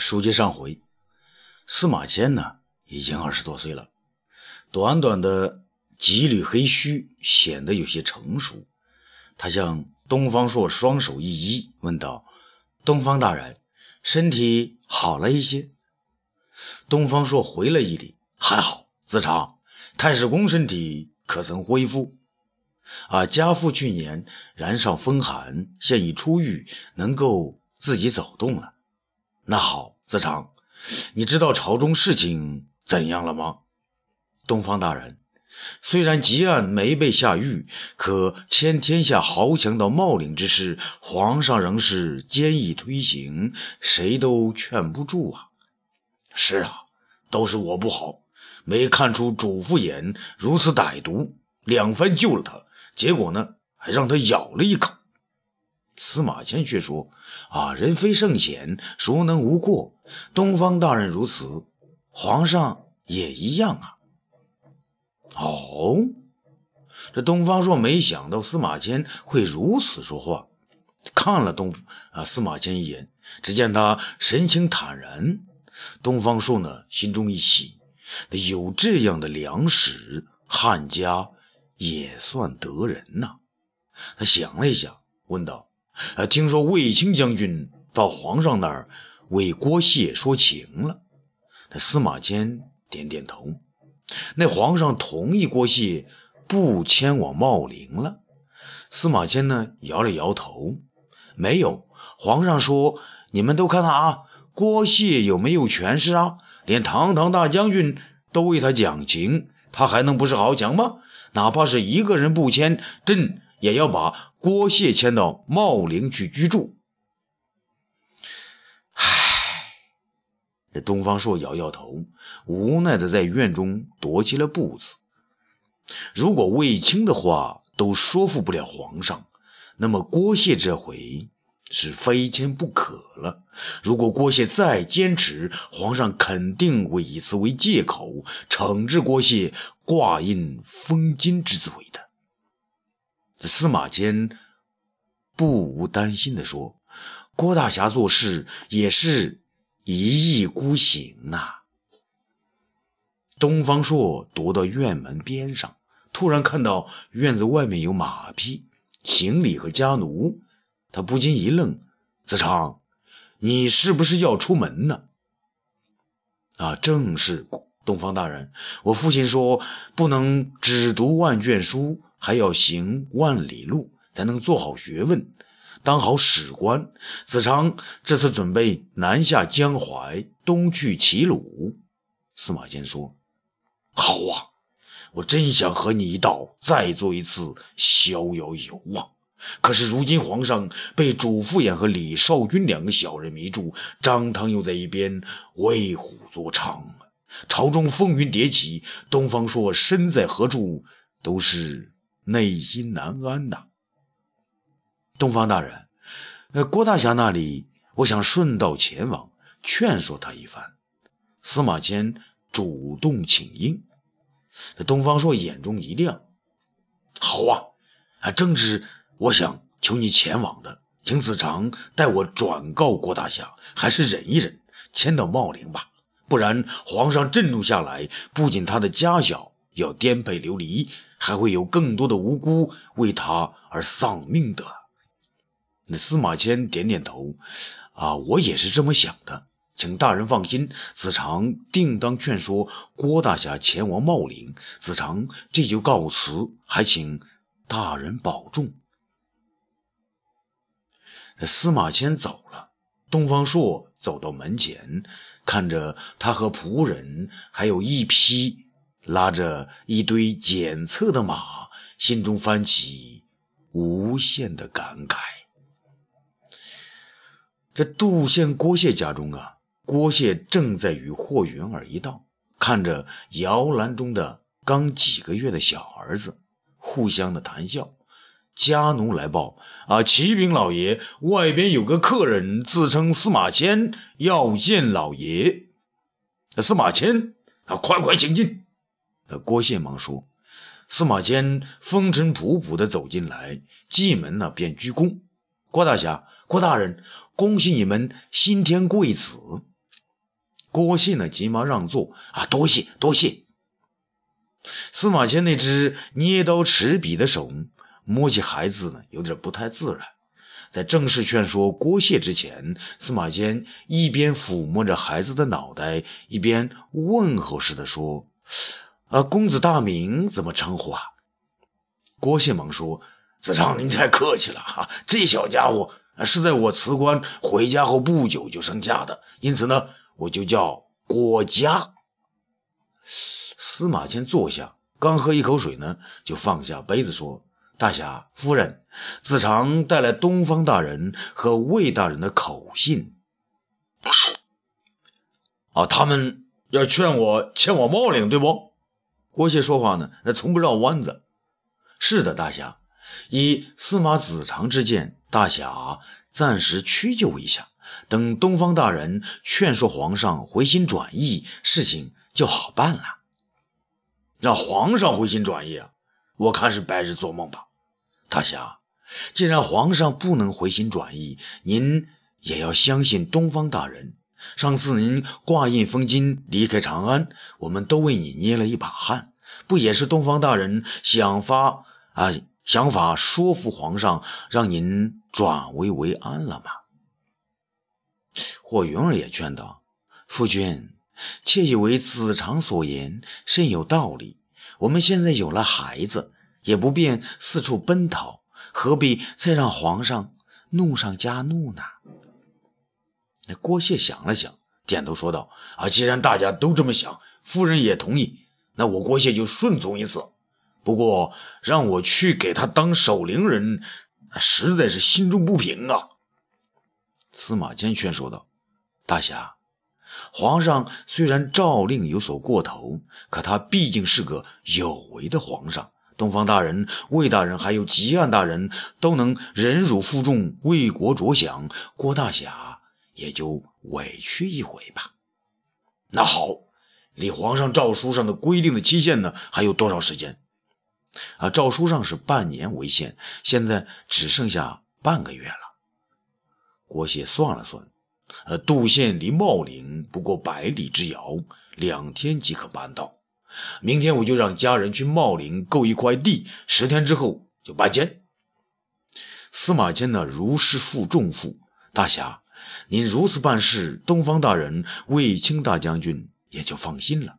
书接上回，司马迁呢已经二十多岁了，短短的几缕黑须显得有些成熟。他向东方朔双手一揖，问道：“东方大人，身体好了一些？”东方朔回了一礼：“还好，子长，太史公身体可曾恢复？啊，家父去年染上风寒，现已出狱，能够自己走动了。那好，子长，你知道朝中事情怎样了吗？”东方大人。虽然吉案没被下狱，可迁天下豪强到茂陵之事，皇上仍是坚毅推行，谁都劝不住啊。是啊，都是我不好，没看出主父偃如此歹毒，两番救了他，结果呢，还让他咬了一口。司马迁却说：“啊，人非圣贤，孰能无过？东方大人如此，皇上也一样啊。”哦，这东方朔没想到司马迁会如此说话，看了东啊司马迁一眼，只见他神情坦然。东方朔呢，心中一喜，有这样的良使，汉家也算得人呐。他想了一下，问道：“啊，听说卫青将军到皇上那儿为郭谢说情了？”那司马迁点点头。那皇上同意郭谢不迁往茂陵了。司马迁呢摇了摇头，没有。皇上说：“你们都看他啊，郭谢有没有权势啊？连堂堂大将军都为他讲情，他还能不是豪强吗？哪怕是一个人不迁，朕也要把郭谢迁到茂陵去居住。”唉这东方朔摇摇头，无奈的在院中踱起了步子。如果卫青的话都说服不了皇上，那么郭谢这回是非迁不可了。如果郭谢再坚持，皇上肯定会以此为借口惩治郭谢，挂印封金之罪的。司马迁不无担心的说：“郭大侠做事也是。”一意孤行呐！东方朔踱到院门边上，突然看到院子外面有马匹、行李和家奴，他不禁一愣：“子昌，你是不是要出门呢？”“啊，正是，东方大人。我父亲说，不能只读万卷书，还要行万里路，才能做好学问。”当好史官，子昌这次准备南下江淮，东去齐鲁。司马迁说：“好啊，我真想和你一道再做一次逍遥游啊！可是如今皇上被主父偃和李少君两个小人迷住，张汤又在一边为虎作伥，朝中风云迭起。东方朔身在何处，都是内心难安呐。”东方大人，呃，郭大侠那里，我想顺道前往，劝说他一番。司马迁主动请缨，东方朔眼中一亮，好啊，啊，正是我想求你前往的，请子长代我转告郭大侠，还是忍一忍，迁到茂陵吧，不然皇上震怒下来，不仅他的家小要颠沛流离，还会有更多的无辜为他而丧命的。那司马迁点点头，啊，我也是这么想的，请大人放心，子长定当劝说郭大侠前往茂陵。子长这就告辞，还请大人保重。司马迁走了，东方朔走到门前，看着他和仆人，还有一匹拉着一堆检测的马，心中翻起无限的感慨。这杜县郭谢家中啊，郭谢正在与霍云儿一道看着摇篮中的刚几个月的小儿子，互相的谈笑。家奴来报啊，启禀老爷，外边有个客人自称司马迁，要见老爷。司马迁，啊，快快请进。那郭谢忙说。司马迁风尘仆仆的走进来，进门呢便鞠躬。郭大侠，郭大人。恭喜你们新添贵子，郭信呢，急忙让座啊，多谢多谢。司马迁那只捏刀持笔的手摸起孩子呢，有点不太自然。在正式劝说郭谢之前，司马迁一边抚摸着孩子的脑袋，一边问候似的说：“啊，公子大名怎么称呼啊？”郭谢忙说：“子长，您太客气了哈，这小家伙是在我辞官回家后不久就生下的，因此呢，我就叫郭嘉。”司马迁坐下，刚喝一口水呢，就放下杯子说。大侠夫人，子长带来东方大人和魏大人的口信。啊，他们要劝我前往茂陵，对不？郭谢说话呢，那从不绕弯子。是的，大侠。以司马子长之见，大侠暂时屈就一下，等东方大人劝说皇上回心转意，事情就好办了。让皇上回心转意啊？我看是白日做梦吧。大侠，既然皇上不能回心转意，您也要相信东方大人。上次您挂印封金离开长安，我们都为你捏了一把汗，不也是东方大人想法啊想法说服皇上，让您转危为安了吗？霍云儿也劝道：“夫君，妾以为子长所言甚有道理。我们现在有了孩子。”也不便四处奔逃，何必再让皇上怒上加怒呢？那郭谢想了想，点头说道：“啊，既然大家都这么想，夫人也同意，那我郭谢就顺从一次。不过让我去给他当守陵人，实在是心中不平啊。”司马迁劝说道：“大侠，皇上虽然诏令有所过头，可他毕竟是个有为的皇上。”东方大人、魏大人还有吉安大人都能忍辱负重、为国着想，郭大侠也就委屈一回吧。那好，离皇上诏书上的规定的期限呢，还有多少时间？啊，诏书上是半年为限，现在只剩下半个月了。郭谢算了算，呃，杜县离茂陵不过百里之遥，两天即可办到。明天我就让家人去茂陵购一块地，十天之后就搬迁。司马迁呢，如释负重负。大侠，您如此办事，东方大人、卫青大将军也就放心了。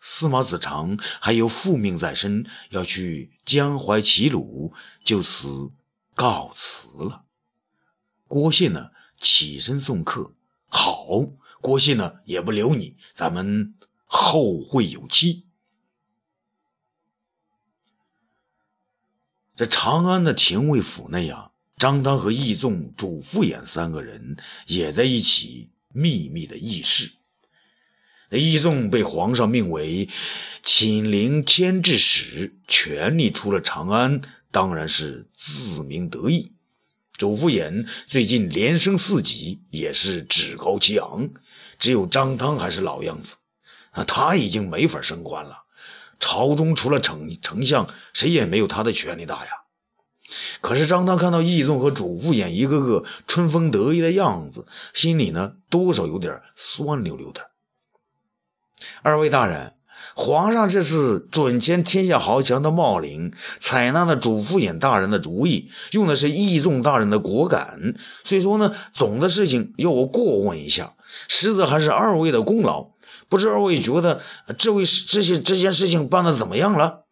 司马子长还有父命在身，要去江淮齐鲁，就此告辞了。郭谢呢，起身送客。好，郭谢呢，也不留你，咱们。后会有期。在长安的廷尉府内啊，张汤和义纵、主父偃三个人也在一起秘密的议事。那义纵被皇上命为寝陵添置使，权力出了长安，当然是自鸣得意。主父偃最近连升四级，也是趾高气昂。只有张汤还是老样子。啊，他已经没法升官了。朝中除了丞丞相，谁也没有他的权力大呀。可是张汤看到义纵和主父偃一个个春风得意的样子，心里呢多少有点酸溜溜的。二位大人，皇上这次准迁天下豪强的茂陵，采纳了主父偃大人的主意，用的是义纵大人的果敢。所以说呢，总的事情要我过问一下，实则还是二位的功劳。不知二位觉得这位这些这件事情办的怎么样了？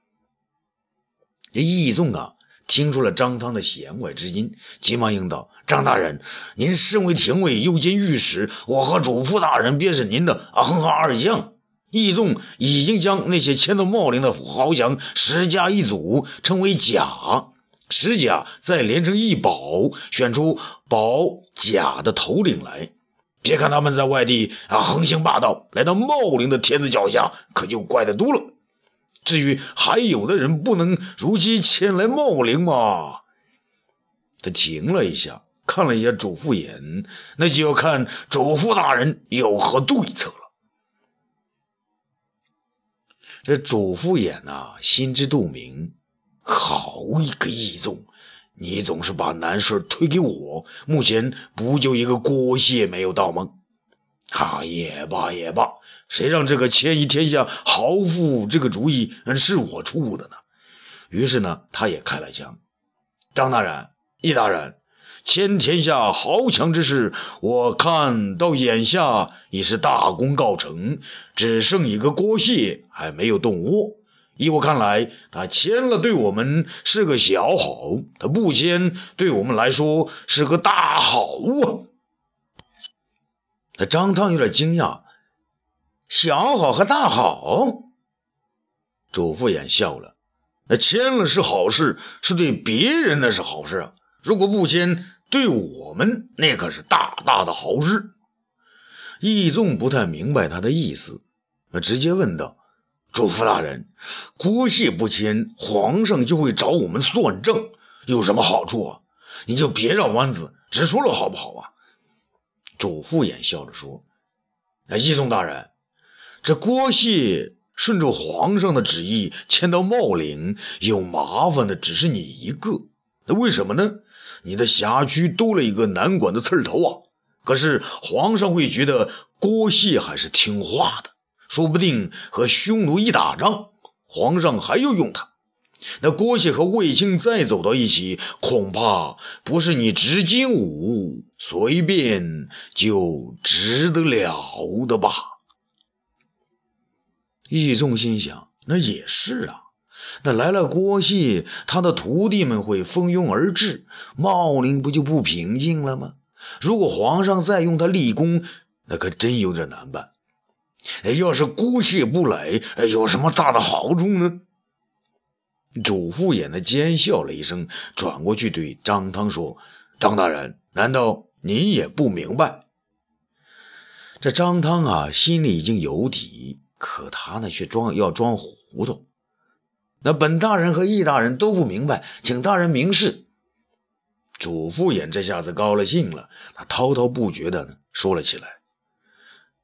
这义纵啊，听出了张汤的弦外之音，急忙应道：“张大人，您身为廷尉，又兼御史，我和主父大人便是您的哼哈二将。义纵已经将那些迁到茂陵的豪强十家一组，称为甲，十甲再连成一保，选出保甲的头领来。”别看他们在外地啊横行霸道，来到茂陵的天子脚下，可就怪得多了。至于还有的人不能如期前来茂陵嘛，他停了一下，看了一下主父偃，那就要看主父大人有何对策了。这主父偃呐，心知肚明，好一个义纵。你总是把难事推给我，目前不就一个郭谢没有到吗？哈，也罢也罢，谁让这个牵一天下豪富这个主意是我出的呢？于是呢，他也开了枪。张大人，易大人。牵天下豪强之事，我看到眼下已是大功告成，只剩一个郭谢还没有动窝。依我看来，他签了对我们是个小好，他不签对我们来说是个大好啊！那张汤有点惊讶：“小好和大好？”主父偃笑了：“那签了是好事，是对别人那是好事啊。”如果不签，对我们那可是大大的好事。易纵不太明白他的意思，直接问道：“主父大人，郭谢不签，皇上就会找我们算账，有什么好处啊？你就别绕弯子，直说了好不好啊？”主父偃笑着说：“那易纵大人，这郭谢顺着皇上的旨意迁到茂陵，有麻烦的只是你一个，那为什么呢？”你的辖区多了一个难管的刺头啊！可是皇上会觉得郭谢还是听话的，说不定和匈奴一打仗，皇上还要用他。那郭谢和卫青再走到一起，恐怕不是你执金吾随便就值得了的吧？易纵心想，那也是啊。那来了郭谢，他的徒弟们会蜂拥而至，茂陵不就不平静了吗？如果皇上再用他立功，那可真有点难办。哎，要是郭谢不来，有什么大的好处呢？主父偃的奸笑了一声，转过去对张汤说：“张大人，难道您也不明白？”这张汤啊，心里已经有底，可他呢，却装要装糊涂。那本大人和易大人都不明白，请大人明示。主父偃这下子高了兴了，他滔滔不绝的说了起来：“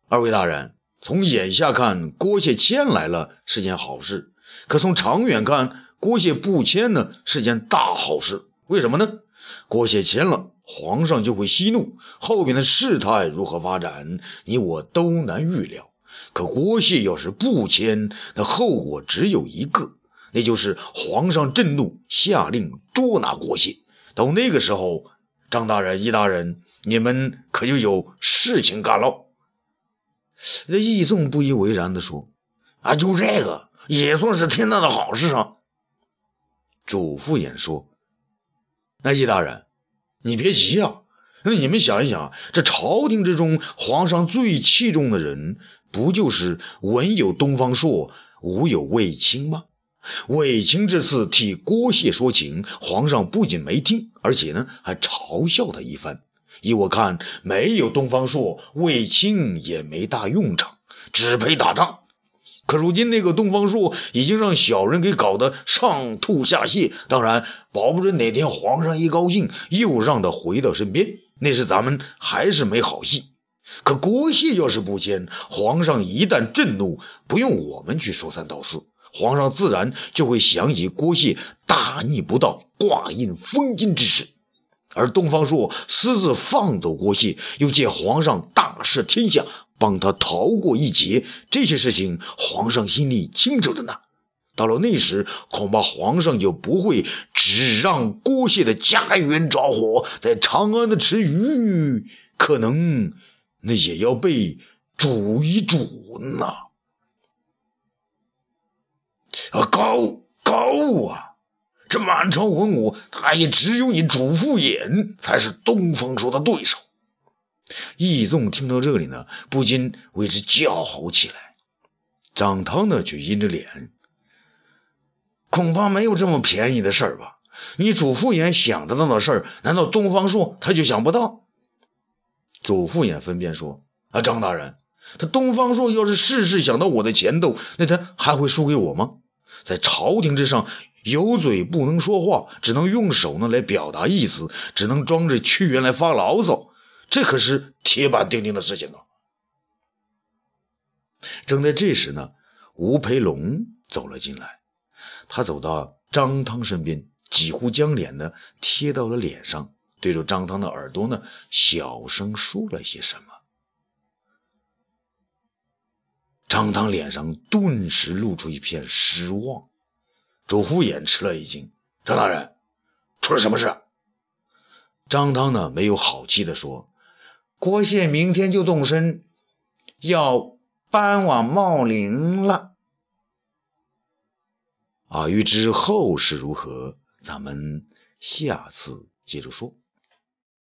二位大人，从眼下看，郭谢迁来了是件好事；可从长远看，郭谢不迁呢是件大好事。为什么呢？郭谢迁了，皇上就会息怒，后边的事态如何发展，你我都难预料。可郭谢要是不迁，那后果只有一个。”那就是皇上震怒，下令捉拿郭谢。到那个时候，张大人、易大人，你们可就有事情干喽。那易纵不以为然地说：“啊，就这个也算是天大的好事啊。”主父偃说：“那易大人，你别急啊。那你们想一想，这朝廷之中，皇上最器重的人，不就是文有东方朔，武有卫青吗？”卫青这次替郭谢说情，皇上不仅没听，而且呢还嘲笑他一番。依我看，没有东方朔，卫青也没大用场，只配打仗。可如今那个东方朔已经让小人给搞得上吐下泻，当然保不准哪天皇上一高兴又让他回到身边，那是咱们还是没好戏。可郭谢要是不签，皇上一旦震怒，不用我们去说三道四。皇上自然就会想起郭谢大逆不道、挂印封金之事，而东方朔私自放走郭谢，又借皇上大赦天下，帮他逃过一劫，这些事情皇上心里清楚的呢。到了那时，恐怕皇上就不会只让郭谢的家园着火，在长安的池鱼可能那也要被煮一煮呢。啊，高高啊！这满朝文武，他也只有你主父偃才是东方朔的对手。易纵听到这里呢，不禁为之叫好起来。张汤呢，却阴着脸，恐怕没有这么便宜的事儿吧？你主父偃想得到的事儿，难道东方朔他就想不到？主父偃分辨说：“啊，张大人。”他东方朔要是事事想到我的前头，那他还会输给我吗？在朝廷之上，有嘴不能说话，只能用手呢来表达意思，只能装着屈原来发牢骚，这可是铁板钉钉的事情啊！正在这时呢，吴培龙走了进来，他走到张汤身边，几乎将脸呢贴到了脸上，对着张汤的耳朵呢小声说了些什么。张汤脸上顿时露出一片失望。周敷衍吃了一惊：“张大人，出了什么事？”张汤呢，没有好气地说：“郭谢明天就动身，要搬往茂陵了。”啊，欲知后事如何，咱们下次接着说。